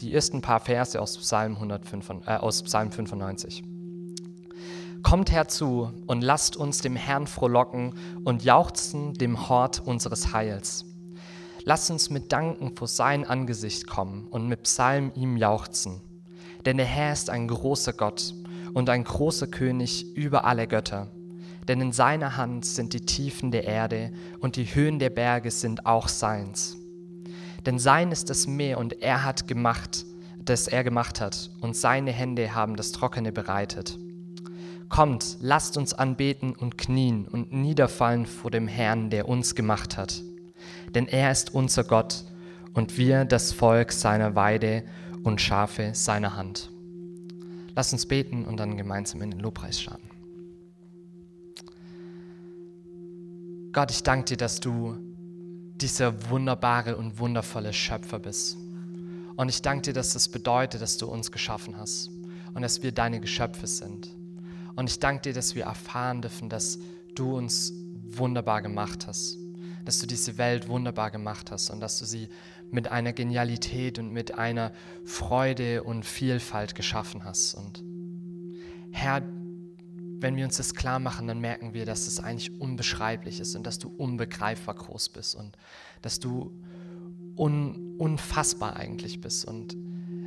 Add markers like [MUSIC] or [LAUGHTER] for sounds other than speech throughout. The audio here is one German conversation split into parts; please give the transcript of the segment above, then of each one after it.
die ersten paar Verse aus Psalm, 105, äh, aus Psalm 95. Kommt herzu und lasst uns dem Herrn frohlocken und jauchzen dem Hort unseres Heils. Lasst uns mit Danken vor sein Angesicht kommen und mit Psalm ihm jauchzen. Denn der Herr ist ein großer Gott und ein großer König über alle Götter. Denn in seiner Hand sind die Tiefen der Erde und die Höhen der Berge sind auch seins. Denn sein ist das Meer und er hat gemacht, das er gemacht hat, und seine Hände haben das Trockene bereitet. Kommt, lasst uns anbeten und knien und niederfallen vor dem Herrn, der uns gemacht hat. Denn er ist unser Gott und wir das Volk seiner Weide und Schafe seiner Hand. Lasst uns beten und dann gemeinsam in den Lobpreis starten. Gott, ich danke dir, dass du dieser wunderbare und wundervolle Schöpfer bist. Und ich danke dir, dass das bedeutet, dass du uns geschaffen hast und dass wir deine Geschöpfe sind. Und ich danke dir, dass wir erfahren dürfen, dass du uns wunderbar gemacht hast, dass du diese Welt wunderbar gemacht hast und dass du sie mit einer Genialität und mit einer Freude und Vielfalt geschaffen hast. Und Herr, wenn wir uns das klar machen, dann merken wir, dass es eigentlich unbeschreiblich ist und dass du unbegreifbar groß bist und dass du un unfassbar eigentlich bist. Und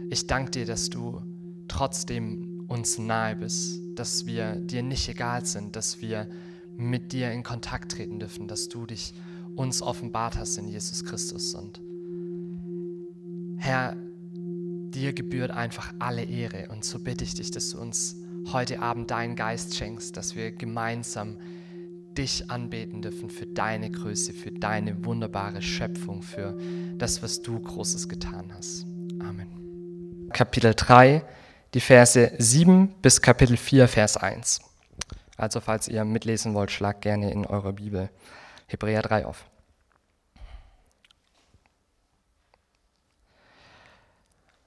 ich danke dir, dass du trotzdem uns nahe bist, dass wir dir nicht egal sind, dass wir mit dir in Kontakt treten dürfen, dass du dich uns offenbart hast in Jesus Christus. Und Herr, dir gebührt einfach alle Ehre. Und so bitte ich dich, dass du uns heute Abend deinen Geist schenkst, dass wir gemeinsam dich anbeten dürfen für deine Größe, für deine wunderbare Schöpfung, für das, was du Großes getan hast. Amen. Kapitel 3 die Verse 7 bis Kapitel 4, Vers 1. Also falls ihr mitlesen wollt, schlagt gerne in eurer Bibel Hebräer 3 auf.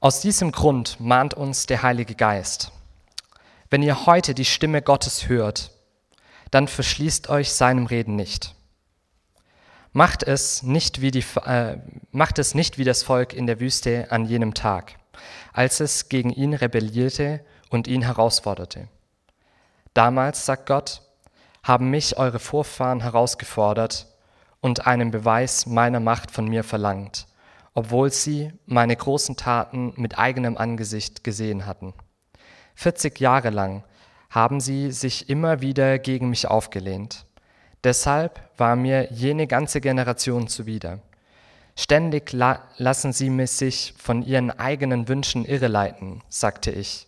Aus diesem Grund mahnt uns der Heilige Geist. Wenn ihr heute die Stimme Gottes hört, dann verschließt euch seinem Reden nicht. Macht es nicht wie, die, äh, macht es nicht wie das Volk in der Wüste an jenem Tag als es gegen ihn rebellierte und ihn herausforderte. Damals, sagt Gott, haben mich eure Vorfahren herausgefordert und einen Beweis meiner Macht von mir verlangt, obwohl sie meine großen Taten mit eigenem Angesicht gesehen hatten. 40 Jahre lang haben sie sich immer wieder gegen mich aufgelehnt. Deshalb war mir jene ganze Generation zuwider. Ständig la lassen sie mich sich von ihren eigenen Wünschen irreleiten, sagte ich.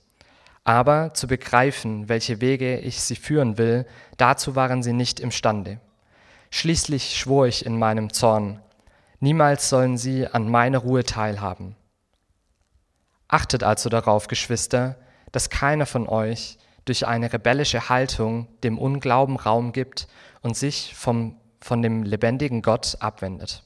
Aber zu begreifen, welche Wege ich sie führen will, dazu waren sie nicht imstande. Schließlich schwor ich in meinem Zorn, niemals sollen sie an meiner Ruhe teilhaben. Achtet also darauf, Geschwister, dass keiner von euch durch eine rebellische Haltung dem Unglauben Raum gibt und sich vom, von dem lebendigen Gott abwendet.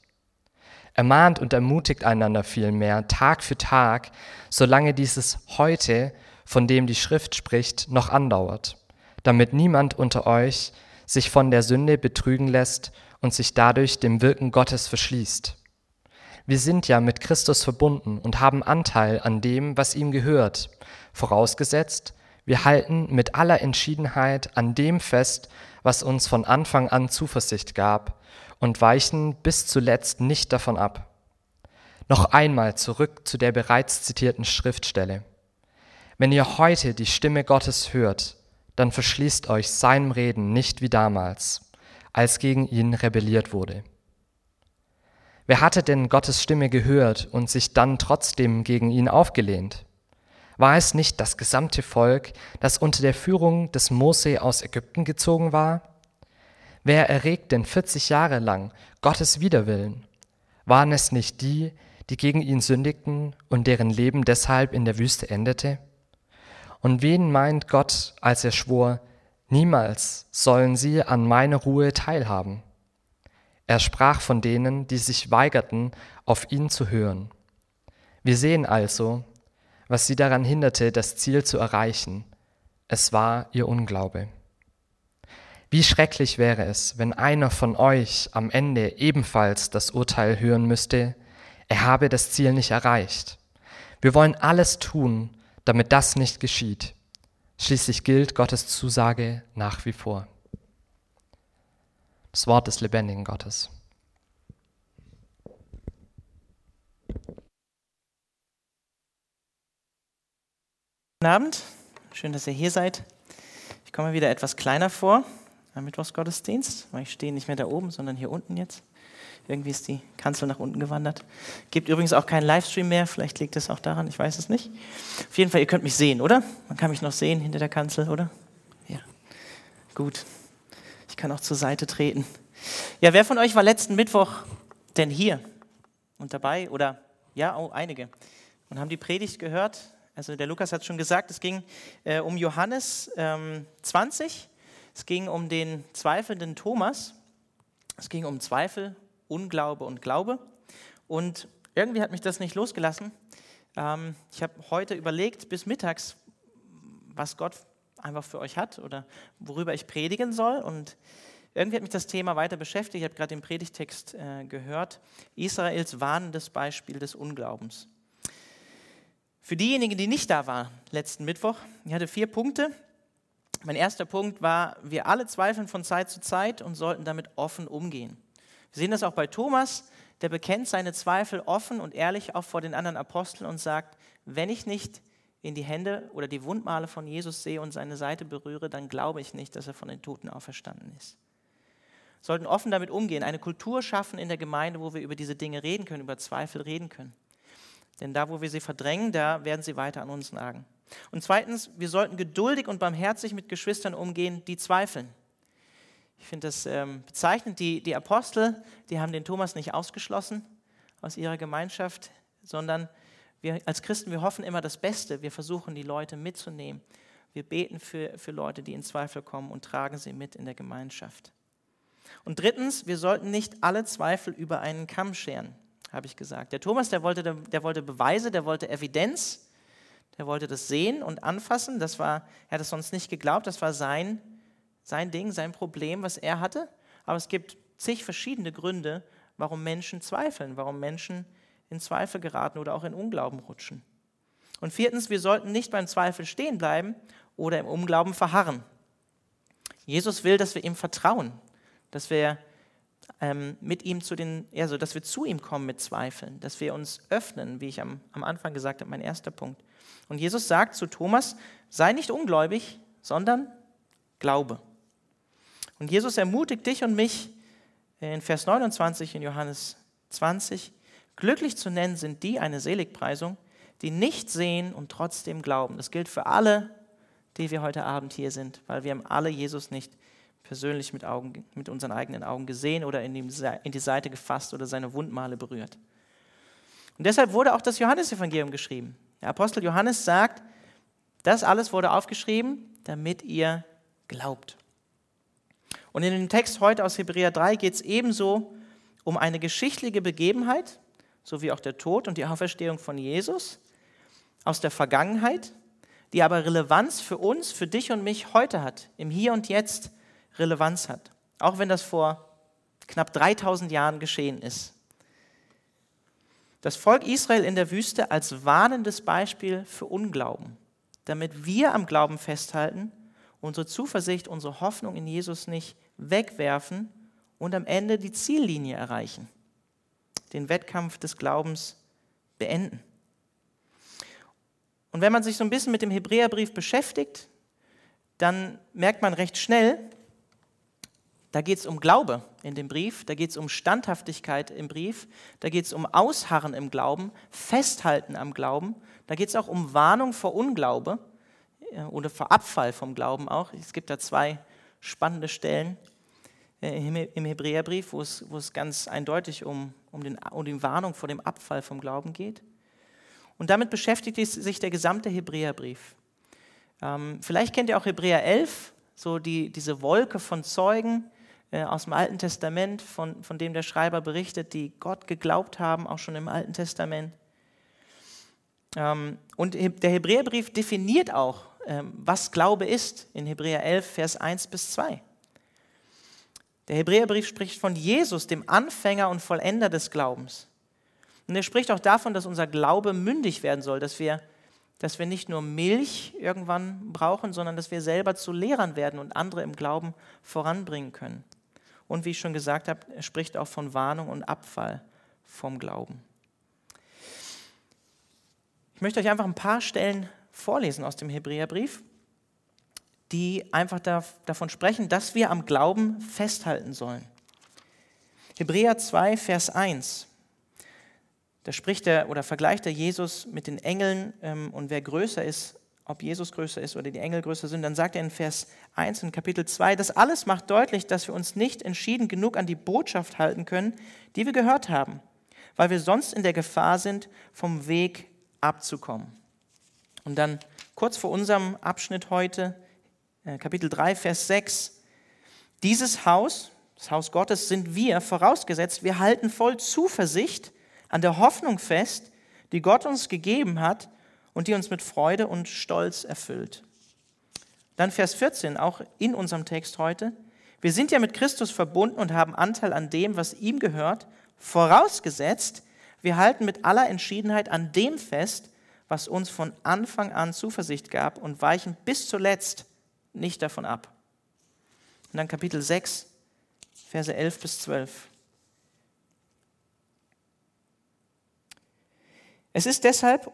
Ermahnt und ermutigt einander vielmehr Tag für Tag, solange dieses heute, von dem die Schrift spricht, noch andauert, damit niemand unter euch sich von der Sünde betrügen lässt und sich dadurch dem Wirken Gottes verschließt. Wir sind ja mit Christus verbunden und haben Anteil an dem, was ihm gehört, vorausgesetzt, wir halten mit aller Entschiedenheit an dem fest, was uns von Anfang an Zuversicht gab und weichen bis zuletzt nicht davon ab. Noch einmal zurück zu der bereits zitierten Schriftstelle. Wenn ihr heute die Stimme Gottes hört, dann verschließt euch seinem Reden nicht wie damals, als gegen ihn rebelliert wurde. Wer hatte denn Gottes Stimme gehört und sich dann trotzdem gegen ihn aufgelehnt? War es nicht das gesamte Volk, das unter der Führung des Mose aus Ägypten gezogen war? Wer erregt denn 40 Jahre lang Gottes Widerwillen? Waren es nicht die, die gegen ihn sündigten und deren Leben deshalb in der Wüste endete? Und wen meint Gott, als er schwor, niemals sollen sie an meiner Ruhe teilhaben? Er sprach von denen, die sich weigerten, auf ihn zu hören. Wir sehen also, was sie daran hinderte, das Ziel zu erreichen. Es war ihr Unglaube. Wie schrecklich wäre es, wenn einer von euch am Ende ebenfalls das Urteil hören müsste, er habe das Ziel nicht erreicht. Wir wollen alles tun, damit das nicht geschieht. Schließlich gilt Gottes Zusage nach wie vor. Das Wort des lebendigen Gottes. Guten Abend, schön, dass ihr hier seid. Ich komme wieder etwas kleiner vor am Mittwochsgottesdienst, weil ich stehe nicht mehr da oben, sondern hier unten jetzt. Irgendwie ist die Kanzel nach unten gewandert. Gibt übrigens auch keinen Livestream mehr, vielleicht liegt es auch daran, ich weiß es nicht. Auf jeden Fall, ihr könnt mich sehen, oder? Man kann mich noch sehen hinter der Kanzel, oder? Ja, gut. Ich kann auch zur Seite treten. Ja, wer von euch war letzten Mittwoch denn hier und dabei? Oder ja, oh, einige. Und haben die Predigt gehört? Also der Lukas hat schon gesagt, es ging äh, um Johannes ähm, 20. Es ging um den zweifelnden Thomas. Es ging um Zweifel, Unglaube und Glaube. Und irgendwie hat mich das nicht losgelassen. Ähm, ich habe heute überlegt bis mittags, was Gott einfach für euch hat oder worüber ich predigen soll. Und irgendwie hat mich das Thema weiter beschäftigt. Ich habe gerade den Predigtext äh, gehört. Israels warnendes Beispiel des Unglaubens. Für diejenigen, die nicht da waren letzten Mittwoch, ich hatte vier Punkte. Mein erster Punkt war, wir alle zweifeln von Zeit zu Zeit und sollten damit offen umgehen. Wir sehen das auch bei Thomas, der bekennt seine Zweifel offen und ehrlich auch vor den anderen Aposteln und sagt, wenn ich nicht in die Hände oder die Wundmale von Jesus sehe und seine Seite berühre, dann glaube ich nicht, dass er von den Toten auferstanden ist. Sollten offen damit umgehen, eine Kultur schaffen in der Gemeinde, wo wir über diese Dinge reden können, über Zweifel reden können. Denn da, wo wir sie verdrängen, da werden sie weiter an uns nagen. Und zweitens, wir sollten geduldig und barmherzig mit Geschwistern umgehen, die zweifeln. Ich finde das ähm, bezeichnend. Die, die Apostel, die haben den Thomas nicht ausgeschlossen aus ihrer Gemeinschaft, sondern wir als Christen, wir hoffen immer das Beste. Wir versuchen, die Leute mitzunehmen. Wir beten für, für Leute, die in Zweifel kommen und tragen sie mit in der Gemeinschaft. Und drittens, wir sollten nicht alle Zweifel über einen Kamm scheren habe ich gesagt. Der Thomas, der wollte, der wollte Beweise, der wollte Evidenz, der wollte das sehen und anfassen. Das war, er hat es sonst nicht geglaubt, das war sein, sein Ding, sein Problem, was er hatte. Aber es gibt zig verschiedene Gründe, warum Menschen zweifeln, warum Menschen in Zweifel geraten oder auch in Unglauben rutschen. Und viertens, wir sollten nicht beim Zweifel stehen bleiben oder im Unglauben verharren. Jesus will, dass wir ihm vertrauen, dass wir ähm, mit ihm zu den, also dass wir zu ihm kommen mit Zweifeln, dass wir uns öffnen, wie ich am, am Anfang gesagt habe, mein erster Punkt. Und Jesus sagt zu Thomas, sei nicht ungläubig, sondern glaube. Und Jesus ermutigt dich und mich in Vers 29 in Johannes 20, glücklich zu nennen sind die, eine Seligpreisung, die nicht sehen und trotzdem glauben. Das gilt für alle, die wir heute Abend hier sind, weil wir haben alle Jesus nicht persönlich mit, Augen, mit unseren eigenen Augen gesehen oder in die Seite gefasst oder seine Wundmale berührt. Und deshalb wurde auch das Johannesevangelium geschrieben. Der Apostel Johannes sagt, das alles wurde aufgeschrieben, damit ihr glaubt. Und in dem Text heute aus Hebräer 3 geht es ebenso um eine geschichtliche Begebenheit, so wie auch der Tod und die Auferstehung von Jesus aus der Vergangenheit, die aber Relevanz für uns, für dich und mich heute hat, im Hier und Jetzt Relevanz hat, auch wenn das vor knapp 3000 Jahren geschehen ist. Das Volk Israel in der Wüste als warnendes Beispiel für Unglauben, damit wir am Glauben festhalten, unsere Zuversicht, unsere Hoffnung in Jesus nicht wegwerfen und am Ende die Ziellinie erreichen, den Wettkampf des Glaubens beenden. Und wenn man sich so ein bisschen mit dem Hebräerbrief beschäftigt, dann merkt man recht schnell, da geht es um Glaube in dem Brief, da geht es um Standhaftigkeit im Brief, da geht es um Ausharren im Glauben, Festhalten am Glauben, da geht es auch um Warnung vor Unglaube äh, oder vor Abfall vom Glauben auch. Es gibt da zwei spannende Stellen äh, im Hebräerbrief, wo es, wo es ganz eindeutig um, um, den, um die Warnung vor dem Abfall vom Glauben geht. Und damit beschäftigt sich der gesamte Hebräerbrief. Ähm, vielleicht kennt ihr auch Hebräer 11, so die, diese Wolke von Zeugen, aus dem Alten Testament, von, von dem der Schreiber berichtet, die Gott geglaubt haben, auch schon im Alten Testament. Ähm, und der Hebräerbrief definiert auch, ähm, was Glaube ist, in Hebräer 11, Vers 1 bis 2. Der Hebräerbrief spricht von Jesus, dem Anfänger und Vollender des Glaubens. Und er spricht auch davon, dass unser Glaube mündig werden soll, dass wir, dass wir nicht nur Milch irgendwann brauchen, sondern dass wir selber zu Lehrern werden und andere im Glauben voranbringen können. Und wie ich schon gesagt habe, er spricht auch von Warnung und Abfall vom Glauben. Ich möchte euch einfach ein paar Stellen vorlesen aus dem Hebräerbrief, die einfach davon sprechen, dass wir am Glauben festhalten sollen. Hebräer 2, Vers 1. Da spricht er oder vergleicht er Jesus mit den Engeln ähm, und wer größer ist, ob Jesus größer ist oder die Engel größer sind, dann sagt er in Vers 1 in Kapitel 2, das alles macht deutlich, dass wir uns nicht entschieden genug an die Botschaft halten können, die wir gehört haben, weil wir sonst in der Gefahr sind, vom Weg abzukommen. Und dann kurz vor unserem Abschnitt heute, äh, Kapitel 3, Vers 6, dieses Haus, das Haus Gottes, sind wir, vorausgesetzt, wir halten voll Zuversicht an der Hoffnung fest, die Gott uns gegeben hat und die uns mit Freude und Stolz erfüllt. Dann Vers 14, auch in unserem Text heute. Wir sind ja mit Christus verbunden und haben Anteil an dem, was ihm gehört, vorausgesetzt, wir halten mit aller Entschiedenheit an dem fest, was uns von Anfang an Zuversicht gab und weichen bis zuletzt nicht davon ab. Und dann Kapitel 6, Verse 11 bis 12. Es ist deshalb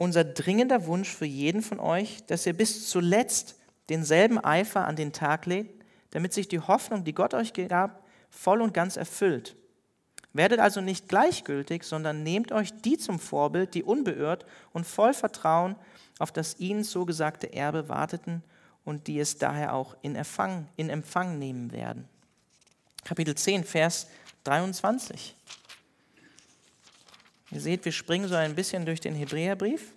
unser dringender Wunsch für jeden von euch, dass ihr bis zuletzt denselben Eifer an den Tag legt, damit sich die Hoffnung, die Gott euch gab, voll und ganz erfüllt. Werdet also nicht gleichgültig, sondern nehmt euch die zum Vorbild, die unbeirrt und voll Vertrauen auf das ihnen zugesagte Erbe warteten und die es daher auch in Empfang, in Empfang nehmen werden. Kapitel 10, Vers 23. Ihr seht, wir springen so ein bisschen durch den Hebräerbrief.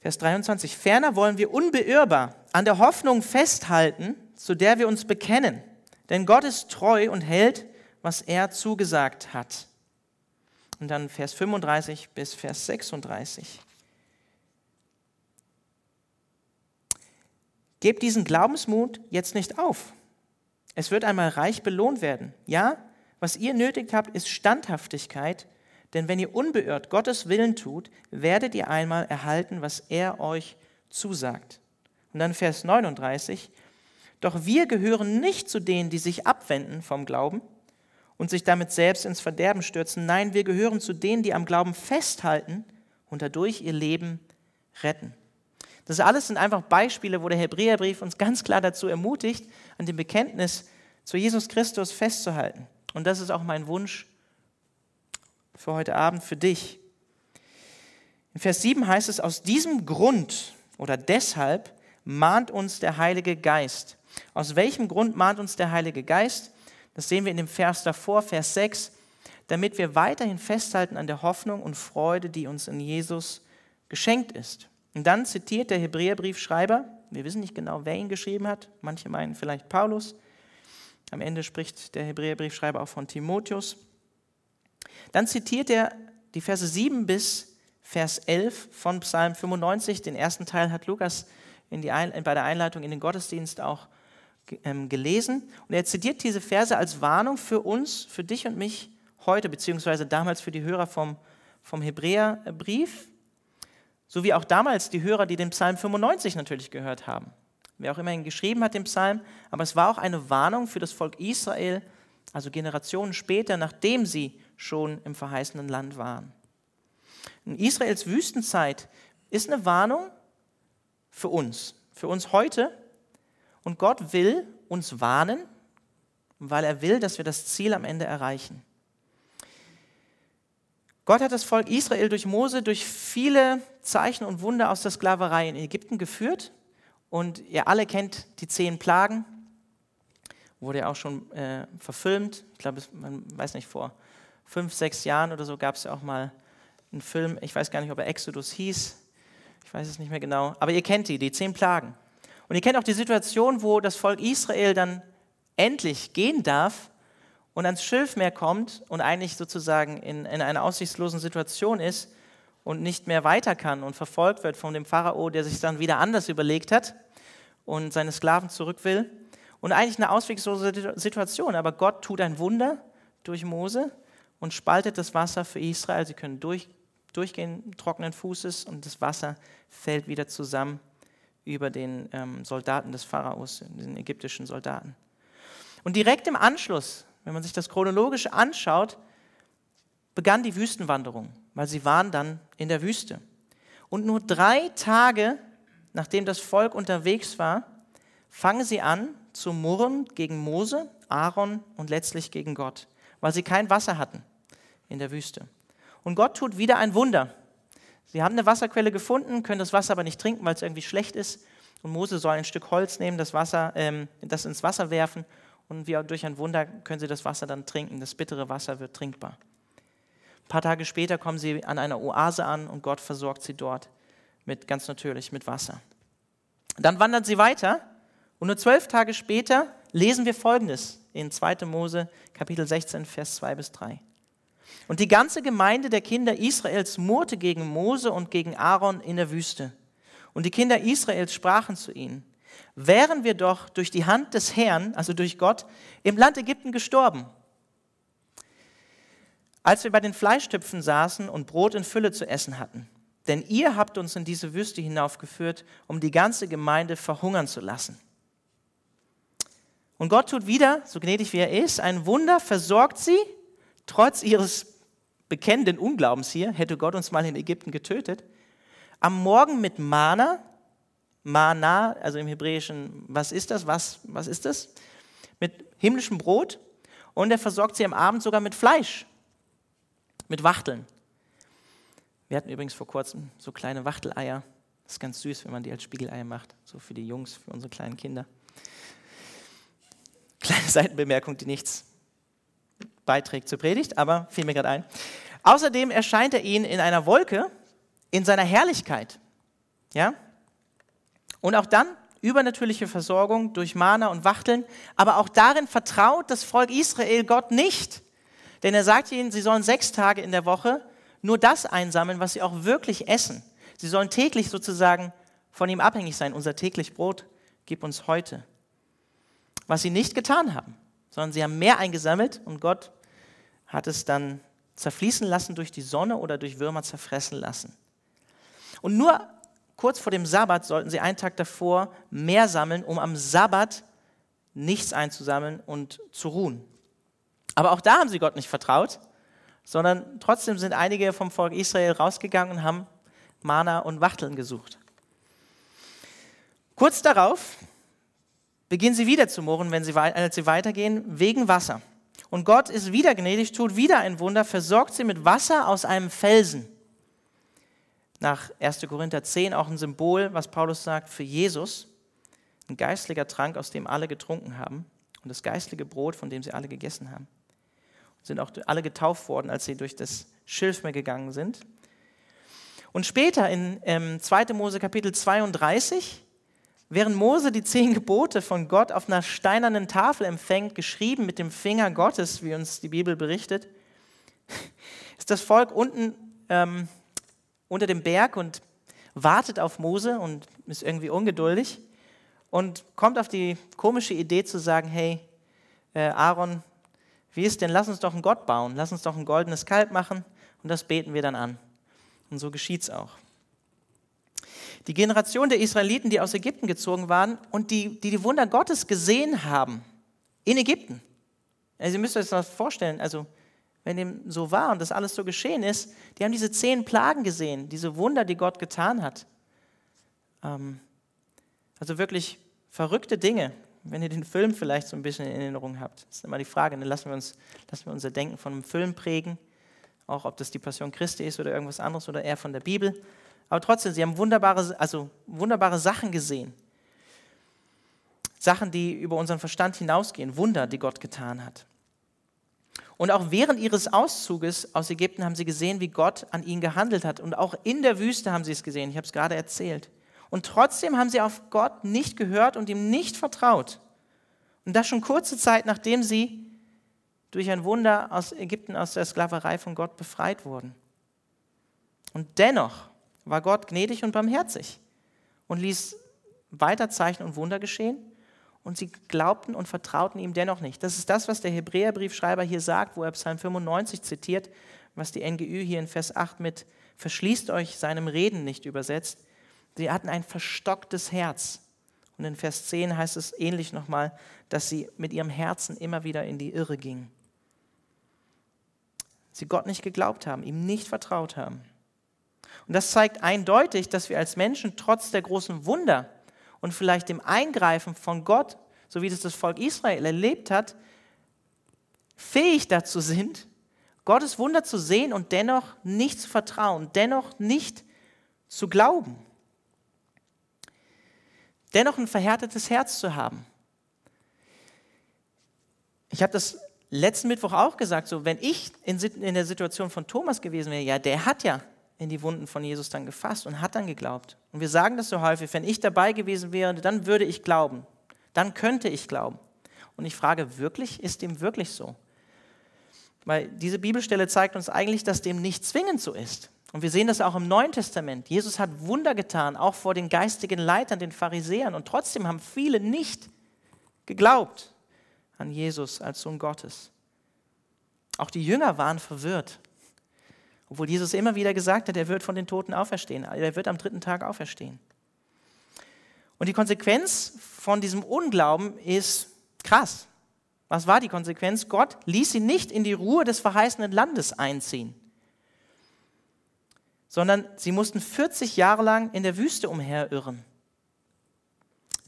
Vers 23. Ferner wollen wir unbeirrbar an der Hoffnung festhalten, zu der wir uns bekennen denn Gott ist treu und hält, was er zugesagt hat. Und dann Vers 35 bis Vers 36. Gebt diesen Glaubensmut jetzt nicht auf. Es wird einmal reich belohnt werden. Ja, was ihr nötig habt, ist Standhaftigkeit, denn wenn ihr unbeirrt Gottes Willen tut, werdet ihr einmal erhalten, was er euch zusagt. Und dann Vers 39. Doch wir gehören nicht zu denen, die sich abwenden vom Glauben und sich damit selbst ins Verderben stürzen. Nein, wir gehören zu denen, die am Glauben festhalten und dadurch ihr Leben retten. Das alles sind einfach Beispiele, wo der Hebräerbrief uns ganz klar dazu ermutigt, an dem Bekenntnis zu Jesus Christus festzuhalten. Und das ist auch mein Wunsch für heute Abend für dich. In Vers 7 heißt es, aus diesem Grund oder deshalb mahnt uns der Heilige Geist, aus welchem Grund mahnt uns der Heilige Geist? Das sehen wir in dem Vers davor, Vers 6, damit wir weiterhin festhalten an der Hoffnung und Freude, die uns in Jesus geschenkt ist. Und dann zitiert der Hebräerbriefschreiber, wir wissen nicht genau, wer ihn geschrieben hat, manche meinen vielleicht Paulus, am Ende spricht der Hebräerbriefschreiber auch von Timotheus. Dann zitiert er die Verse 7 bis Vers 11 von Psalm 95. Den ersten Teil hat Lukas Ein bei der Einleitung in den Gottesdienst auch ähm, gelesen. Und er zitiert diese Verse als Warnung für uns, für dich und mich heute, beziehungsweise damals für die Hörer vom, vom Hebräerbrief, sowie auch damals die Hörer, die den Psalm 95 natürlich gehört haben. Wer auch immer ihn geschrieben hat, den Psalm, aber es war auch eine Warnung für das Volk Israel, also Generationen später, nachdem sie schon im verheißenen Land waren. In Israels Wüstenzeit ist eine Warnung für uns, für uns heute, und Gott will uns warnen, weil er will, dass wir das Ziel am Ende erreichen. Gott hat das Volk Israel durch Mose, durch viele Zeichen und Wunder aus der Sklaverei in Ägypten geführt. Und ihr alle kennt die zehn Plagen. Wurde ja auch schon äh, verfilmt. Ich glaube, man weiß nicht, vor fünf, sechs Jahren oder so gab es ja auch mal einen Film. Ich weiß gar nicht, ob er Exodus hieß. Ich weiß es nicht mehr genau. Aber ihr kennt die, die zehn Plagen. Und ihr kennt auch die Situation, wo das Volk Israel dann endlich gehen darf und ans Schilfmeer kommt und eigentlich sozusagen in, in einer aussichtslosen Situation ist und nicht mehr weiter kann und verfolgt wird von dem Pharao, der sich dann wieder anders überlegt hat und seine Sklaven zurück will. Und eigentlich eine auswegslose Situation, aber Gott tut ein Wunder durch Mose und spaltet das Wasser für Israel. Sie können durch, durchgehen trockenen Fußes und das Wasser fällt wieder zusammen über den ähm, Soldaten des Pharaos, den ägyptischen Soldaten. Und direkt im Anschluss, wenn man sich das chronologisch anschaut, begann die Wüstenwanderung, weil sie waren dann in der Wüste. Und nur drei Tage, nachdem das Volk unterwegs war, fangen sie an zu murren gegen Mose, Aaron und letztlich gegen Gott, weil sie kein Wasser hatten in der Wüste. Und Gott tut wieder ein Wunder. Sie haben eine Wasserquelle gefunden, können das Wasser aber nicht trinken, weil es irgendwie schlecht ist. Und Mose soll ein Stück Holz nehmen, das, Wasser, ähm, das ins Wasser werfen. Und wie durch ein Wunder können sie das Wasser dann trinken. Das bittere Wasser wird trinkbar. Ein paar Tage später kommen sie an einer Oase an und Gott versorgt sie dort mit ganz natürlich mit Wasser. Dann wandern sie weiter und nur zwölf Tage später lesen wir Folgendes in 2. Mose Kapitel 16, Vers 2 bis 3. Und die ganze Gemeinde der Kinder Israels murrte gegen Mose und gegen Aaron in der Wüste. Und die Kinder Israels sprachen zu ihnen, wären wir doch durch die Hand des Herrn, also durch Gott, im Land Ägypten gestorben. Als wir bei den Fleischtöpfen saßen und Brot in Fülle zu essen hatten. Denn ihr habt uns in diese Wüste hinaufgeführt, um die ganze Gemeinde verhungern zu lassen. Und Gott tut wieder, so gnädig wie er ist, ein Wunder, versorgt sie Trotz ihres bekennenden Unglaubens hier, hätte Gott uns mal in Ägypten getötet, am Morgen mit Mana, Mana, also im Hebräischen, was ist das? Was, was ist das? Mit himmlischem Brot und er versorgt sie am Abend sogar mit Fleisch, mit Wachteln. Wir hatten übrigens vor kurzem so kleine Wachteleier. Das ist ganz süß, wenn man die als Spiegeleier macht, so für die Jungs, für unsere kleinen Kinder. [LAUGHS] Kleine Seitenbemerkung, die nichts beiträgt zur Predigt, aber fiel mir gerade ein. Außerdem erscheint er ihnen in einer Wolke in seiner Herrlichkeit. Ja? Und auch dann übernatürliche Versorgung durch Mana und Wachteln, aber auch darin vertraut das Volk Israel Gott nicht. Denn er sagt ihnen, sie sollen sechs Tage in der Woche nur das einsammeln, was sie auch wirklich essen. Sie sollen täglich sozusagen von ihm abhängig sein. Unser täglich Brot gib uns heute. Was sie nicht getan haben sondern sie haben mehr eingesammelt und Gott hat es dann zerfließen lassen durch die Sonne oder durch Würmer zerfressen lassen. Und nur kurz vor dem Sabbat sollten sie einen Tag davor mehr sammeln, um am Sabbat nichts einzusammeln und zu ruhen. Aber auch da haben sie Gott nicht vertraut, sondern trotzdem sind einige vom Volk Israel rausgegangen und haben Mana und Wachteln gesucht. Kurz darauf beginnen sie wieder zu murren, wenn sie, als sie weitergehen, wegen Wasser. Und Gott ist wieder gnädig, tut wieder ein Wunder, versorgt sie mit Wasser aus einem Felsen. Nach 1. Korinther 10 auch ein Symbol, was Paulus sagt, für Jesus. Ein geistlicher Trank, aus dem alle getrunken haben. Und das geistliche Brot, von dem sie alle gegessen haben. Sind auch alle getauft worden, als sie durch das Schilfmeer gegangen sind. Und später in ähm, 2. Mose Kapitel 32 Während Mose die zehn Gebote von Gott auf einer steinernen Tafel empfängt, geschrieben mit dem Finger Gottes, wie uns die Bibel berichtet, [LAUGHS] ist das Volk unten ähm, unter dem Berg und wartet auf Mose und ist irgendwie ungeduldig und kommt auf die komische Idee zu sagen, hey, äh, Aaron, wie ist denn, lass uns doch einen Gott bauen, lass uns doch ein goldenes Kalb machen und das beten wir dann an. Und so geschieht es auch. Die Generation der Israeliten, die aus Ägypten gezogen waren und die die, die Wunder Gottes gesehen haben in Ägypten. Also ihr müsst euch das vorstellen, also wenn dem so war und das alles so geschehen ist, die haben diese zehn Plagen gesehen, diese Wunder, die Gott getan hat. Ähm, also wirklich verrückte Dinge, wenn ihr den Film vielleicht so ein bisschen in Erinnerung habt. Ist immer die Frage, dann ne? lassen wir, uns, lassen wir unser Denken von einem Film prägen, auch ob das die Passion Christi ist oder irgendwas anderes oder eher von der Bibel. Aber trotzdem, sie haben wunderbare, also wunderbare Sachen gesehen. Sachen, die über unseren Verstand hinausgehen, Wunder, die Gott getan hat. Und auch während ihres Auszuges aus Ägypten haben sie gesehen, wie Gott an ihnen gehandelt hat. Und auch in der Wüste haben sie es gesehen. Ich habe es gerade erzählt. Und trotzdem haben sie auf Gott nicht gehört und ihm nicht vertraut. Und das schon kurze Zeit, nachdem sie durch ein Wunder aus Ägypten, aus der Sklaverei von Gott befreit wurden. Und dennoch war Gott gnädig und barmherzig und ließ weiter Zeichen und Wunder geschehen. und sie glaubten und vertrauten ihm dennoch nicht. Das ist das, was der Hebräerbriefschreiber hier sagt, wo er Psalm 95 zitiert, was die NGÜ hier in Vers 8 mit verschließt euch seinem Reden nicht übersetzt. Sie hatten ein verstocktes Herz. Und in Vers 10 heißt es ähnlich nochmal, dass sie mit ihrem Herzen immer wieder in die Irre gingen. Sie Gott nicht geglaubt haben, ihm nicht vertraut haben. Und das zeigt eindeutig, dass wir als Menschen trotz der großen Wunder und vielleicht dem Eingreifen von Gott, so wie das das Volk Israel erlebt hat, fähig dazu sind, Gottes Wunder zu sehen und dennoch nicht zu vertrauen, dennoch nicht zu glauben dennoch ein verhärtetes Herz zu haben. Ich habe das letzten Mittwoch auch gesagt, so wenn ich in, in der Situation von Thomas gewesen wäre, ja, der hat ja in die Wunden von Jesus dann gefasst und hat dann geglaubt. Und wir sagen das so häufig, wenn ich dabei gewesen wäre, dann würde ich glauben. Dann könnte ich glauben. Und ich frage wirklich, ist dem wirklich so? Weil diese Bibelstelle zeigt uns eigentlich, dass dem nicht zwingend so ist. Und wir sehen das auch im Neuen Testament. Jesus hat Wunder getan, auch vor den geistigen Leitern, den Pharisäern. Und trotzdem haben viele nicht geglaubt an Jesus als Sohn Gottes. Auch die Jünger waren verwirrt. Obwohl Jesus immer wieder gesagt hat, er wird von den Toten auferstehen. Er wird am dritten Tag auferstehen. Und die Konsequenz von diesem Unglauben ist krass. Was war die Konsequenz? Gott ließ sie nicht in die Ruhe des verheißenen Landes einziehen sondern sie mussten 40 Jahre lang in der Wüste umherirren,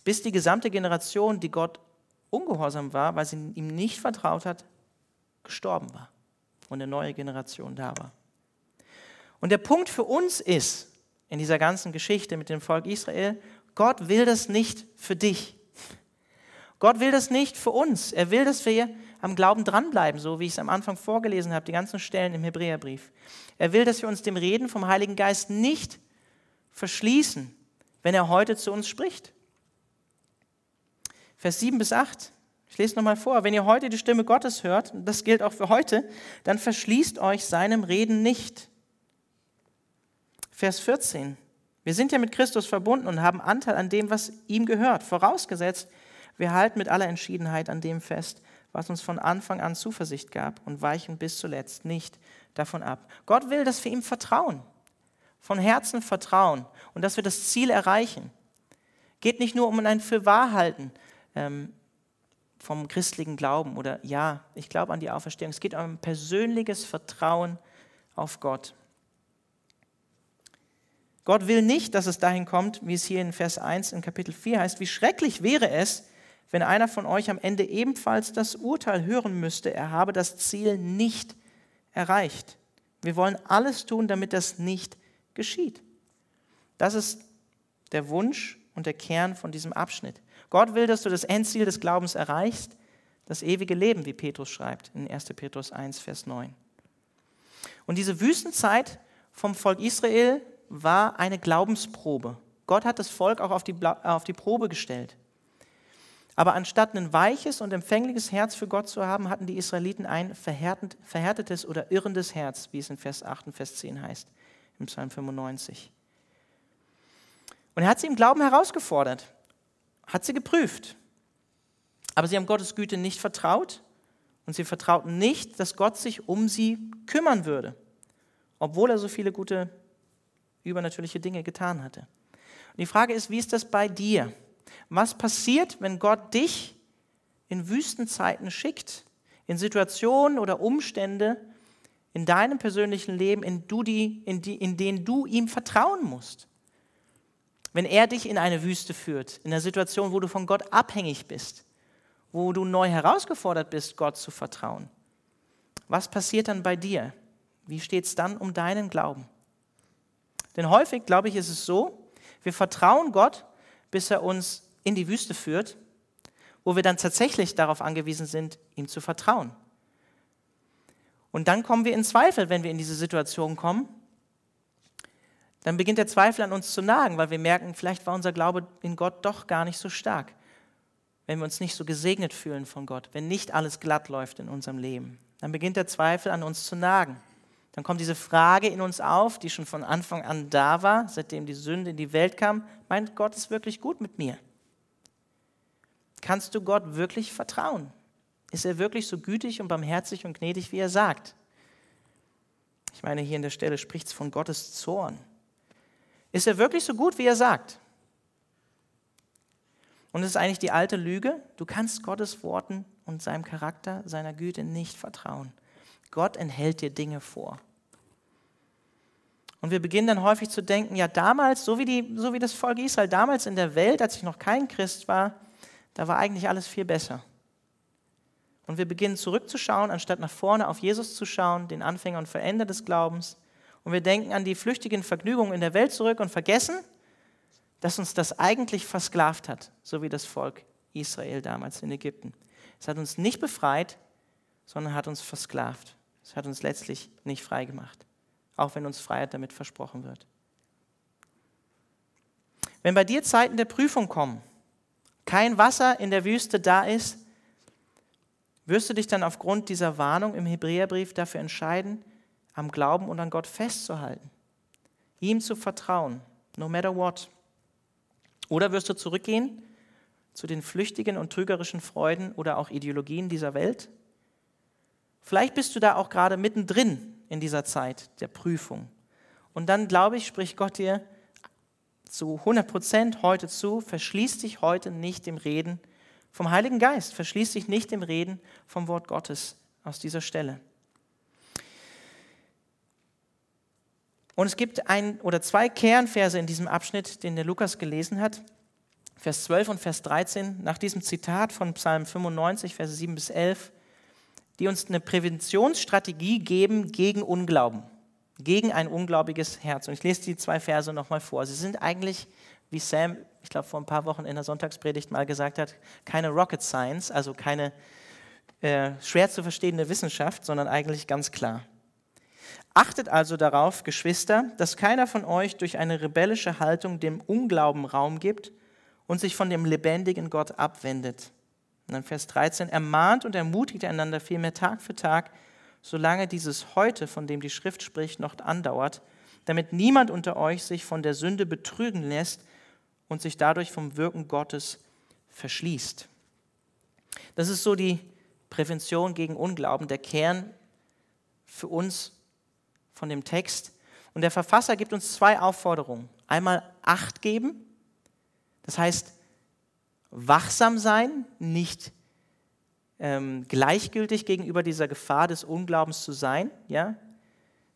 bis die gesamte Generation, die Gott ungehorsam war, weil sie ihm nicht vertraut hat, gestorben war und eine neue Generation da war. Und der Punkt für uns ist, in dieser ganzen Geschichte mit dem Volk Israel, Gott will das nicht für dich. Gott will das nicht für uns. Er will, dass wir am Glauben dranbleiben, so wie ich es am Anfang vorgelesen habe, die ganzen Stellen im Hebräerbrief. Er will, dass wir uns dem Reden vom Heiligen Geist nicht verschließen, wenn er heute zu uns spricht. Vers 7 bis 8. Ich lese nochmal vor. Wenn ihr heute die Stimme Gottes hört, und das gilt auch für heute, dann verschließt euch seinem Reden nicht. Vers 14. Wir sind ja mit Christus verbunden und haben Anteil an dem, was ihm gehört. Vorausgesetzt, wir halten mit aller Entschiedenheit an dem fest, was uns von Anfang an Zuversicht gab und weichen bis zuletzt nicht davon ab. Gott will, dass wir ihm vertrauen, von Herzen vertrauen und dass wir das Ziel erreichen. Geht nicht nur um ein Fürwahrhalten ähm, vom christlichen Glauben oder ja, ich glaube an die Auferstehung. Es geht um ein persönliches Vertrauen auf Gott. Gott will nicht, dass es dahin kommt, wie es hier in Vers 1 in Kapitel 4 heißt, wie schrecklich wäre es, wenn einer von euch am Ende ebenfalls das Urteil hören müsste, er habe das Ziel nicht erreicht. Wir wollen alles tun, damit das nicht geschieht. Das ist der Wunsch und der Kern von diesem Abschnitt. Gott will, dass du das Endziel des Glaubens erreichst, das ewige Leben, wie Petrus schreibt in 1. Petrus 1, Vers 9. Und diese Wüstenzeit vom Volk Israel war eine Glaubensprobe. Gott hat das Volk auch auf die, auf die Probe gestellt. Aber anstatt ein weiches und empfängliches Herz für Gott zu haben, hatten die Israeliten ein verhärtetes oder irrendes Herz, wie es in Vers 8 und Vers 10 heißt, im Psalm 95. Und er hat sie im Glauben herausgefordert, hat sie geprüft. Aber sie haben Gottes Güte nicht vertraut und sie vertrauten nicht, dass Gott sich um sie kümmern würde, obwohl er so viele gute übernatürliche Dinge getan hatte. Und die Frage ist, wie ist das bei dir? Was passiert, wenn Gott dich in Wüstenzeiten schickt, in Situationen oder Umstände in deinem persönlichen Leben, in, du die, in, die, in denen du ihm vertrauen musst? Wenn er dich in eine Wüste führt, in einer Situation, wo du von Gott abhängig bist, wo du neu herausgefordert bist, Gott zu vertrauen. Was passiert dann bei dir? Wie steht es dann um deinen Glauben? Denn häufig, glaube ich, ist es so, wir vertrauen Gott, bis er uns in die Wüste führt, wo wir dann tatsächlich darauf angewiesen sind, ihm zu vertrauen. Und dann kommen wir in Zweifel, wenn wir in diese Situation kommen. Dann beginnt der Zweifel an uns zu nagen, weil wir merken, vielleicht war unser Glaube in Gott doch gar nicht so stark. Wenn wir uns nicht so gesegnet fühlen von Gott, wenn nicht alles glatt läuft in unserem Leben, dann beginnt der Zweifel an uns zu nagen. Dann kommt diese Frage in uns auf, die schon von Anfang an da war, seitdem die Sünde in die Welt kam. Meint Gott ist wirklich gut mit mir? Kannst du Gott wirklich vertrauen? Ist er wirklich so gütig und barmherzig und gnädig, wie er sagt? Ich meine, hier in der Stelle spricht es von Gottes Zorn. Ist er wirklich so gut, wie er sagt? Und es ist eigentlich die alte Lüge, du kannst Gottes Worten und seinem Charakter, seiner Güte nicht vertrauen. Gott enthält dir Dinge vor. Und wir beginnen dann häufig zu denken, ja damals, so wie, die, so wie das Volk Israel damals in der Welt, als ich noch kein Christ war, da war eigentlich alles viel besser. Und wir beginnen zurückzuschauen, anstatt nach vorne auf Jesus zu schauen, den Anfänger und Veränder des Glaubens. Und wir denken an die flüchtigen Vergnügungen in der Welt zurück und vergessen, dass uns das eigentlich versklavt hat, so wie das Volk Israel damals in Ägypten. Es hat uns nicht befreit, sondern hat uns versklavt. Es hat uns letztlich nicht frei gemacht, auch wenn uns Freiheit damit versprochen wird. Wenn bei dir Zeiten der Prüfung kommen, kein Wasser in der Wüste da ist, wirst du dich dann aufgrund dieser Warnung im Hebräerbrief dafür entscheiden, am Glauben und an Gott festzuhalten, ihm zu vertrauen, no matter what. Oder wirst du zurückgehen zu den flüchtigen und trügerischen Freuden oder auch Ideologien dieser Welt? Vielleicht bist du da auch gerade mittendrin in dieser Zeit der Prüfung. Und dann, glaube ich, spricht Gott dir zu 100 Prozent heute zu, verschließ dich heute nicht dem Reden vom Heiligen Geist, verschließ dich nicht dem Reden vom Wort Gottes aus dieser Stelle. Und es gibt ein oder zwei Kernverse in diesem Abschnitt, den der Lukas gelesen hat. Vers 12 und Vers 13, nach diesem Zitat von Psalm 95, Verse 7 bis 11, die uns eine Präventionsstrategie geben gegen Unglauben, gegen ein ungläubiges Herz. Und ich lese die zwei Verse nochmal vor. Sie sind eigentlich, wie Sam, ich glaube, vor ein paar Wochen in der Sonntagspredigt mal gesagt hat, keine Rocket Science, also keine äh, schwer zu verstehende Wissenschaft, sondern eigentlich ganz klar. Achtet also darauf, Geschwister, dass keiner von euch durch eine rebellische Haltung dem Unglauben Raum gibt und sich von dem lebendigen Gott abwendet. Und dann Vers 13, ermahnt und ermutigt einander vielmehr Tag für Tag, solange dieses Heute, von dem die Schrift spricht, noch andauert, damit niemand unter euch sich von der Sünde betrügen lässt und sich dadurch vom Wirken Gottes verschließt. Das ist so die Prävention gegen Unglauben, der Kern für uns von dem Text. Und der Verfasser gibt uns zwei Aufforderungen. Einmal Acht geben, das heißt wachsam sein, nicht ähm, gleichgültig gegenüber dieser Gefahr des Unglaubens zu sein. Ja?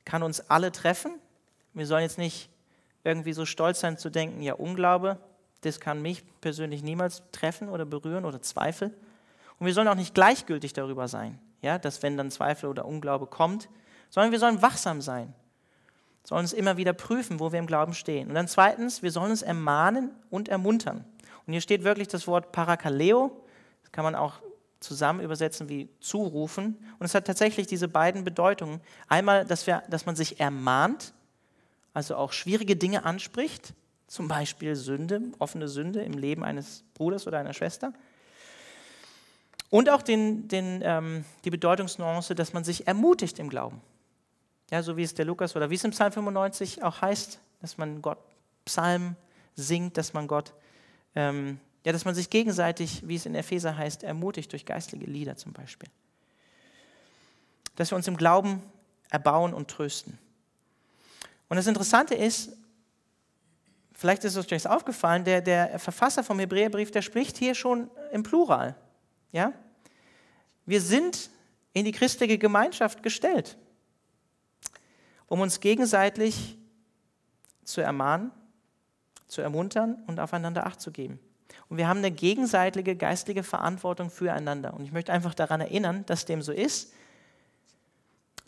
Kann uns alle treffen. Wir sollen jetzt nicht irgendwie so stolz sein zu denken, ja, Unglaube, das kann mich persönlich niemals treffen oder berühren oder Zweifel. Und wir sollen auch nicht gleichgültig darüber sein, ja, dass wenn dann Zweifel oder Unglaube kommt, sondern wir sollen wachsam sein. Sollen uns immer wieder prüfen, wo wir im Glauben stehen. Und dann zweitens, wir sollen uns ermahnen und ermuntern. Und hier steht wirklich das Wort Parakaleo. Das kann man auch zusammen übersetzen wie zurufen. Und es hat tatsächlich diese beiden Bedeutungen. Einmal, dass, wir, dass man sich ermahnt, also auch schwierige Dinge anspricht, zum Beispiel Sünde, offene Sünde im Leben eines Bruders oder einer Schwester. Und auch den, den, ähm, die Bedeutungsnuance, dass man sich ermutigt im Glauben. Ja, so wie es der Lukas oder wie es im Psalm 95 auch heißt, dass man Gott Psalm singt, dass man Gott, ähm, ja, dass man sich gegenseitig, wie es in Epheser heißt, ermutigt durch geistliche Lieder zum Beispiel. Dass wir uns im Glauben erbauen und trösten. Und das Interessante ist, vielleicht ist es euch aufgefallen, der, der Verfasser vom Hebräerbrief, der spricht hier schon im Plural. Ja? Wir sind in die christliche Gemeinschaft gestellt um uns gegenseitig zu ermahnen, zu ermuntern und aufeinander Acht zu geben. Und wir haben eine gegenseitige geistliche Verantwortung füreinander. Und ich möchte einfach daran erinnern, dass dem so ist.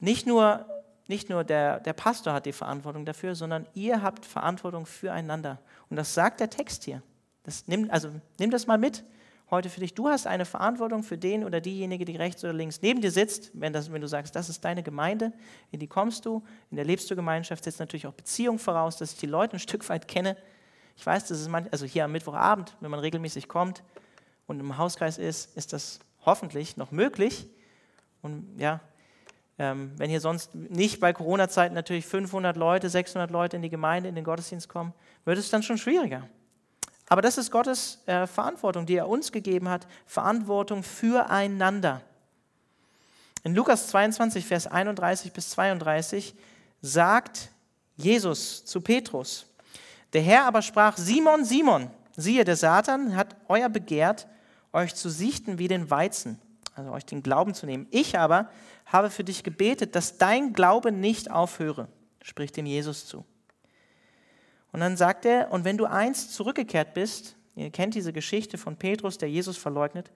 Nicht nur, nicht nur der, der Pastor hat die Verantwortung dafür, sondern ihr habt Verantwortung füreinander. Und das sagt der Text hier. Das nimm, also nimm das mal mit heute für dich. Du hast eine Verantwortung für den oder diejenige, die rechts oder links neben dir sitzt. Wenn, das, wenn du sagst, das ist deine Gemeinde, in die kommst du, in der lebst du Gemeinschaft, setzt natürlich auch Beziehung voraus, dass ich die Leute ein Stück weit kenne. Ich weiß, das ist manch, also hier am Mittwochabend, wenn man regelmäßig kommt und im Hauskreis ist, ist das hoffentlich noch möglich. Und ja, ähm, wenn hier sonst nicht bei Corona-Zeiten natürlich 500 Leute, 600 Leute in die Gemeinde, in den Gottesdienst kommen, wird es dann schon schwieriger. Aber das ist Gottes äh, Verantwortung, die er uns gegeben hat, Verantwortung füreinander. In Lukas 22, Vers 31 bis 32 sagt Jesus zu Petrus, der Herr aber sprach, Simon, Simon, siehe, der Satan hat euer begehrt, euch zu sichten wie den Weizen, also euch den Glauben zu nehmen. Ich aber habe für dich gebetet, dass dein Glaube nicht aufhöre, spricht dem Jesus zu. Und dann sagt er, und wenn du einst zurückgekehrt bist, ihr kennt diese Geschichte von Petrus, der Jesus verleugnet,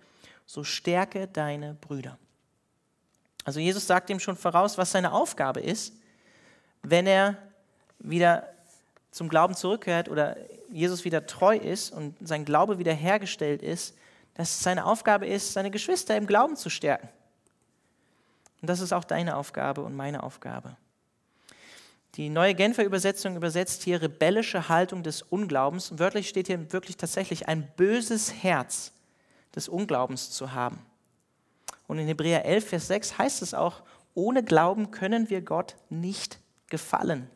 so stärke deine Brüder. Also Jesus sagt ihm schon voraus, was seine Aufgabe ist, wenn er wieder zum Glauben zurückkehrt oder Jesus wieder treu ist und sein Glaube wieder hergestellt ist, dass es seine Aufgabe ist, seine Geschwister im Glauben zu stärken. Und das ist auch deine Aufgabe und meine Aufgabe. Die neue Genfer Übersetzung übersetzt hier rebellische Haltung des Unglaubens. Wörtlich steht hier wirklich tatsächlich ein böses Herz des Unglaubens zu haben. Und in Hebräer 11, Vers 6 heißt es auch, ohne Glauben können wir Gott nicht gefallen.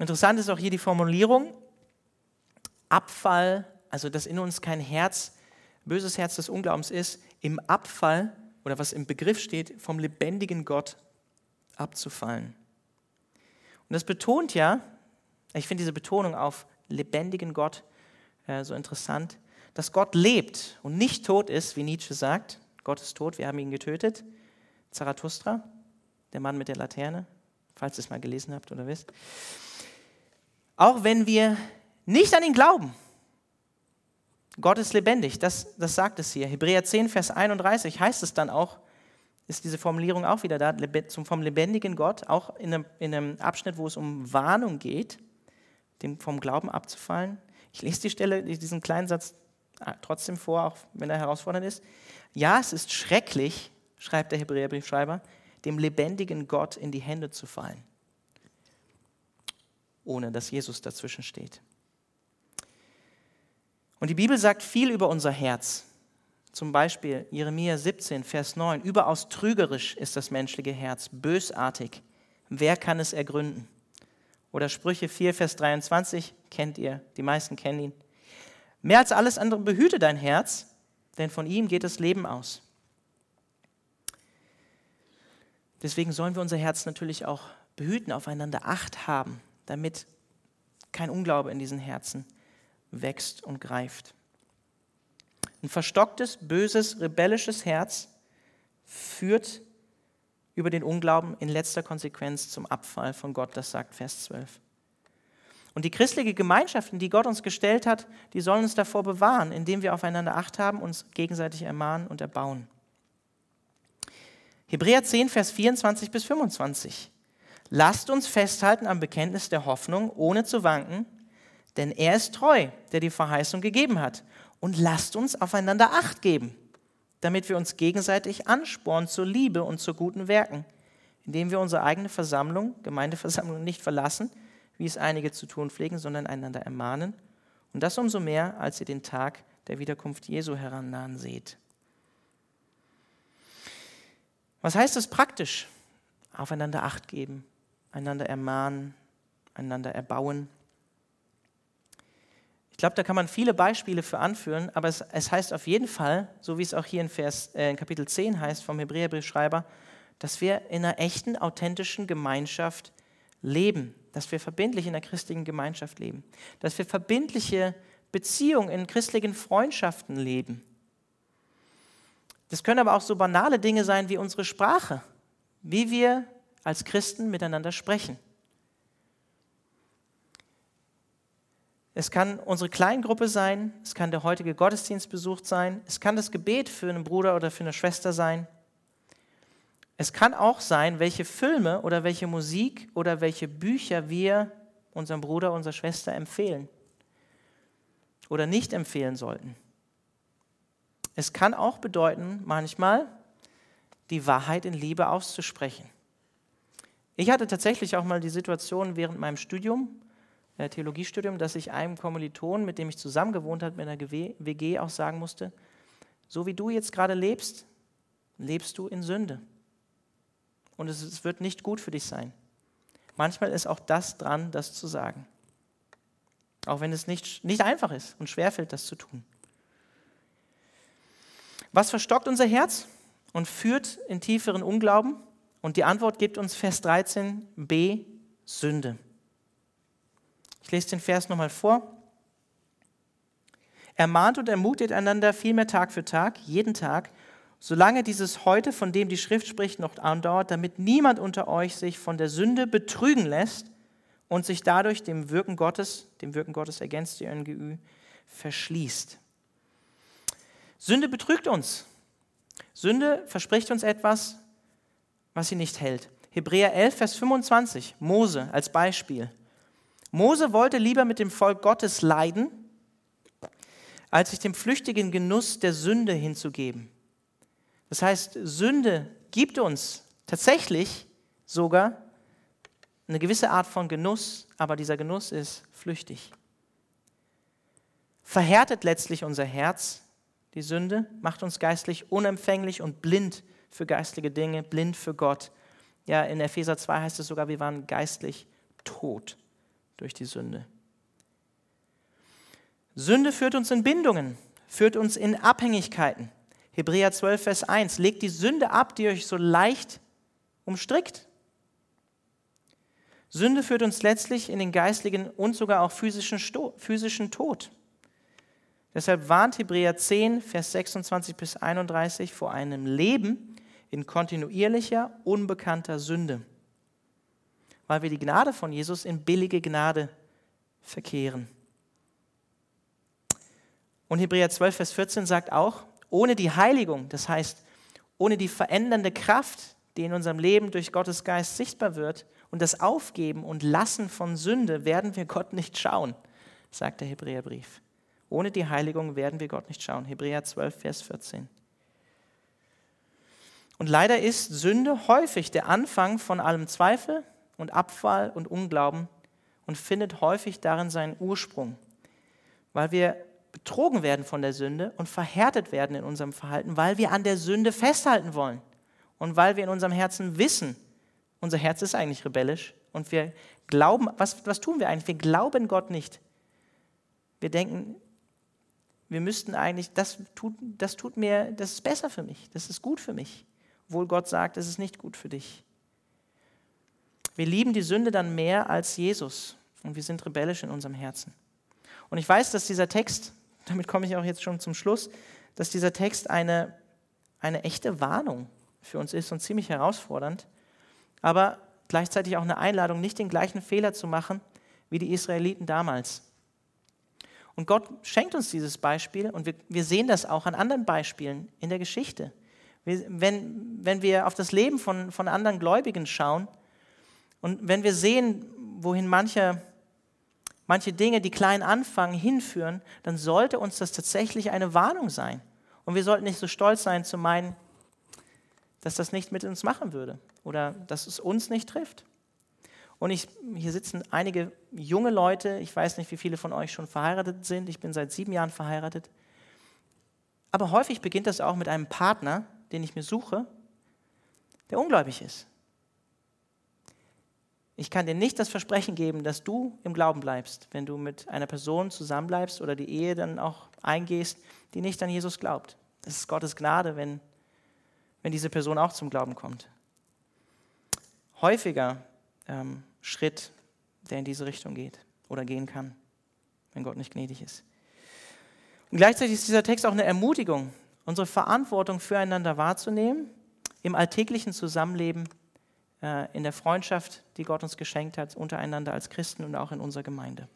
Interessant ist auch hier die Formulierung, Abfall, also dass in uns kein Herz, böses Herz des Unglaubens ist, im Abfall oder was im Begriff steht, vom lebendigen Gott abzufallen. Und das betont ja, ich finde diese Betonung auf lebendigen Gott äh, so interessant, dass Gott lebt und nicht tot ist, wie Nietzsche sagt. Gott ist tot, wir haben ihn getötet. Zarathustra, der Mann mit der Laterne, falls ihr es mal gelesen habt oder wisst. Auch wenn wir nicht an ihn glauben, Gott ist lebendig, das, das sagt es hier. Hebräer 10, Vers 31 heißt es dann auch, ist diese Formulierung auch wieder da, vom lebendigen Gott, auch in einem, in einem Abschnitt, wo es um Warnung geht, dem vom Glauben abzufallen. Ich lese die Stelle, diesen kleinen Satz Ah, trotzdem vor, auch wenn er herausfordernd ist. Ja, es ist schrecklich, schreibt der Hebräerbriefschreiber, dem lebendigen Gott in die Hände zu fallen, ohne dass Jesus dazwischen steht. Und die Bibel sagt viel über unser Herz. Zum Beispiel Jeremia 17, Vers 9. Überaus trügerisch ist das menschliche Herz, bösartig. Wer kann es ergründen? Oder Sprüche 4, Vers 23, kennt ihr, die meisten kennen ihn. Mehr als alles andere behüte dein Herz, denn von ihm geht das Leben aus. Deswegen sollen wir unser Herz natürlich auch behüten, aufeinander Acht haben, damit kein Unglaube in diesen Herzen wächst und greift. Ein verstocktes, böses, rebellisches Herz führt über den Unglauben in letzter Konsequenz zum Abfall von Gott, das sagt Vers 12. Und die christliche Gemeinschaft, in die Gott uns gestellt hat, die sollen uns davor bewahren, indem wir aufeinander Acht haben, uns gegenseitig ermahnen und erbauen. Hebräer 10, Vers 24 bis 25. Lasst uns festhalten am Bekenntnis der Hoffnung, ohne zu wanken, denn er ist treu, der die Verheißung gegeben hat. Und lasst uns aufeinander Acht geben, damit wir uns gegenseitig anspornen zur Liebe und zu guten Werken, indem wir unsere eigene Versammlung, Gemeindeversammlung nicht verlassen, wie es einige zu tun pflegen, sondern einander ermahnen. Und das umso mehr, als ihr den Tag der Wiederkunft Jesu herannahen seht. Was heißt es praktisch? Aufeinander Acht geben, einander ermahnen, einander erbauen. Ich glaube, da kann man viele Beispiele für anführen, aber es, es, heißt auf jeden Fall, so wie es auch hier in, Vers, äh, in Kapitel 10 heißt vom Hebräerbriefschreiber, dass wir in einer echten, authentischen Gemeinschaft leben, dass wir verbindlich in der christlichen Gemeinschaft leben, dass wir verbindliche Beziehungen in christlichen Freundschaften leben. Das können aber auch so banale Dinge sein wie unsere Sprache, wie wir als Christen miteinander sprechen. Es kann unsere Kleingruppe sein, es kann der heutige Gottesdienstbesuch sein, es kann das Gebet für einen Bruder oder für eine Schwester sein. Es kann auch sein, welche Filme oder welche Musik oder welche Bücher wir unserem Bruder, unserer Schwester empfehlen oder nicht empfehlen sollten. Es kann auch bedeuten, manchmal die Wahrheit in Liebe auszusprechen. Ich hatte tatsächlich auch mal die Situation während meinem Studium, äh, Theologiestudium, dass ich einem Kommiliton, mit dem ich zusammen gewohnt habe, mit einer WG auch sagen musste, so wie du jetzt gerade lebst, lebst du in Sünde und es wird nicht gut für dich sein. Manchmal ist auch das dran, das zu sagen. auch wenn es nicht, nicht einfach ist und schwerfällt, das zu tun. Was verstockt unser Herz und führt in tieferen Unglauben? Und die Antwort gibt uns Vers 13b, Sünde. Ich lese den Vers nochmal vor. Ermahnt und ermutigt einander vielmehr Tag für Tag, jeden Tag, solange dieses heute, von dem die Schrift spricht, noch andauert, damit niemand unter euch sich von der Sünde betrügen lässt und sich dadurch dem Wirken Gottes, dem Wirken Gottes ergänzt die NGÜ, verschließt. Sünde betrügt uns. Sünde verspricht uns etwas, was sie nicht hält. Hebräer 11, Vers 25, Mose als Beispiel. Mose wollte lieber mit dem Volk Gottes leiden, als sich dem flüchtigen Genuss der Sünde hinzugeben. Das heißt, Sünde gibt uns tatsächlich sogar eine gewisse Art von Genuss, aber dieser Genuss ist flüchtig. Verhärtet letztlich unser Herz, die Sünde, macht uns geistlich unempfänglich und blind für geistliche Dinge, blind für Gott. Ja, in Epheser 2 heißt es sogar, wir waren geistlich tot durch die Sünde. Sünde führt uns in Bindungen, führt uns in Abhängigkeiten. Hebräer 12, Vers 1, legt die Sünde ab, die euch so leicht umstrickt. Sünde führt uns letztlich in den geistlichen und sogar auch physischen, Sto physischen Tod. Deshalb warnt Hebräer 10, Vers 26 bis 31 vor einem Leben in kontinuierlicher, unbekannter Sünde, weil wir die Gnade von Jesus in billige Gnade verkehren. Und Hebräer 12, Vers 14 sagt auch, ohne die Heiligung, das heißt, ohne die verändernde Kraft, die in unserem Leben durch Gottes Geist sichtbar wird, und das Aufgeben und Lassen von Sünde werden wir Gott nicht schauen, sagt der Hebräerbrief. Ohne die Heiligung werden wir Gott nicht schauen. Hebräer 12, Vers 14. Und leider ist Sünde häufig der Anfang von allem Zweifel und Abfall und Unglauben und findet häufig darin seinen Ursprung, weil wir betrogen werden von der Sünde und verhärtet werden in unserem Verhalten, weil wir an der Sünde festhalten wollen und weil wir in unserem Herzen wissen, unser Herz ist eigentlich rebellisch und wir glauben, was, was tun wir eigentlich? Wir glauben Gott nicht. Wir denken, wir müssten eigentlich, das tut, das tut mir, das ist besser für mich, das ist gut für mich, obwohl Gott sagt, es ist nicht gut für dich. Wir lieben die Sünde dann mehr als Jesus und wir sind rebellisch in unserem Herzen. Und ich weiß, dass dieser Text, [LAUGHS] damit komme ich auch jetzt schon zum Schluss, dass dieser Text eine, eine echte Warnung für uns ist und ziemlich herausfordernd aber gleichzeitig auch eine Einladung, nicht den gleichen Fehler zu machen wie die Israeliten damals. Und Gott schenkt uns dieses Beispiel und wir, wir sehen das auch an anderen Beispielen in der Geschichte. Wenn, wenn wir auf das Leben von, von anderen Gläubigen schauen und wenn wir sehen, wohin manche, manche Dinge, die klein anfangen, hinführen, dann sollte uns das tatsächlich eine Warnung sein. Und wir sollten nicht so stolz sein zu meinen, dass das nicht mit uns machen würde oder dass es uns nicht trifft. Und ich, hier sitzen einige junge Leute, ich weiß nicht, wie viele von euch schon verheiratet sind, ich bin seit sieben Jahren verheiratet. Aber häufig beginnt das auch mit einem Partner, den ich mir suche, der ungläubig ist. Ich kann dir nicht das Versprechen geben, dass du im Glauben bleibst, wenn du mit einer Person zusammenbleibst oder die Ehe dann auch eingehst, die nicht an Jesus glaubt. Das ist Gottes Gnade, wenn wenn diese Person auch zum Glauben kommt. Häufiger ähm, Schritt, der in diese Richtung geht oder gehen kann, wenn Gott nicht gnädig ist. Und gleichzeitig ist dieser Text auch eine Ermutigung, unsere Verantwortung füreinander wahrzunehmen, im alltäglichen Zusammenleben, äh, in der Freundschaft, die Gott uns geschenkt hat, untereinander als Christen und auch in unserer Gemeinde.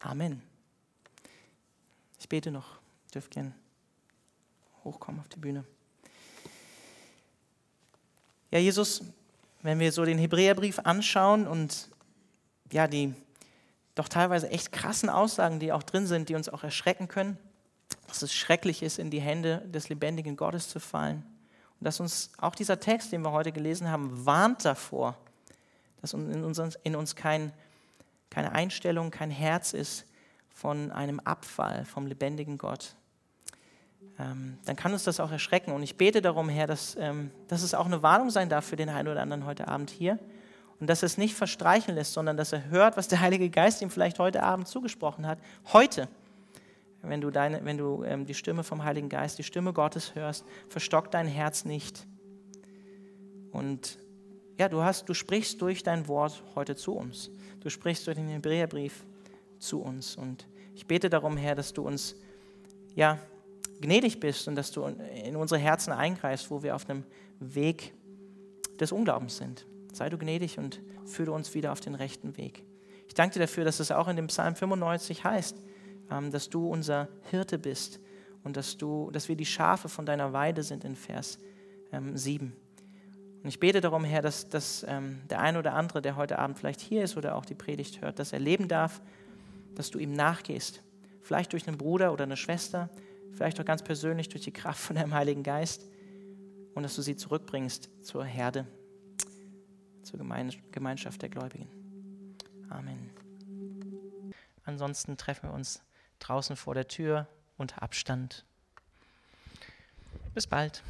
Amen. Ich bete noch. Ich dürft gerne hochkommen auf die Bühne. Ja, Jesus, wenn wir so den Hebräerbrief anschauen und ja, die doch teilweise echt krassen Aussagen, die auch drin sind, die uns auch erschrecken können, dass es schrecklich ist, in die Hände des lebendigen Gottes zu fallen. Und dass uns auch dieser Text, den wir heute gelesen haben, warnt davor, dass in uns, in uns kein, keine Einstellung, kein Herz ist von einem Abfall vom lebendigen Gott, ähm, dann kann uns das auch erschrecken. Und ich bete darum, Herr, dass, ähm, dass es auch eine Warnung sein darf für den einen oder anderen heute Abend hier. und dass er es nicht verstreichen lässt, sondern dass er hört, was der Heilige Geist ihm vielleicht heute Abend zugesprochen hat. Heute, wenn du, deine, wenn du ähm, die Stimme vom Heiligen Geist, die Stimme Gottes hörst, verstock dein Herz nicht. Und ja, du, hast, du sprichst durch dein Wort heute zu uns. Du sprichst durch den Hebräerbrief zu uns. Und ich bete darum, Herr, dass du uns ja, gnädig bist und dass du in unsere Herzen eingreifst, wo wir auf einem Weg des Unglaubens sind. Sei du gnädig und führe uns wieder auf den rechten Weg. Ich danke dir dafür, dass es auch in dem Psalm 95 heißt, dass du unser Hirte bist und dass, du, dass wir die Schafe von deiner Weide sind in Vers 7. Ähm, und ich bete darum, Herr, dass, dass ähm, der eine oder andere, der heute Abend vielleicht hier ist oder auch die Predigt hört, dass er leben darf, dass du ihm nachgehst. Vielleicht durch einen Bruder oder eine Schwester, vielleicht auch ganz persönlich durch die Kraft von deinem Heiligen Geist und dass du sie zurückbringst zur Herde, zur Gemeinschaft der Gläubigen. Amen. Ansonsten treffen wir uns draußen vor der Tür unter Abstand. Bis bald.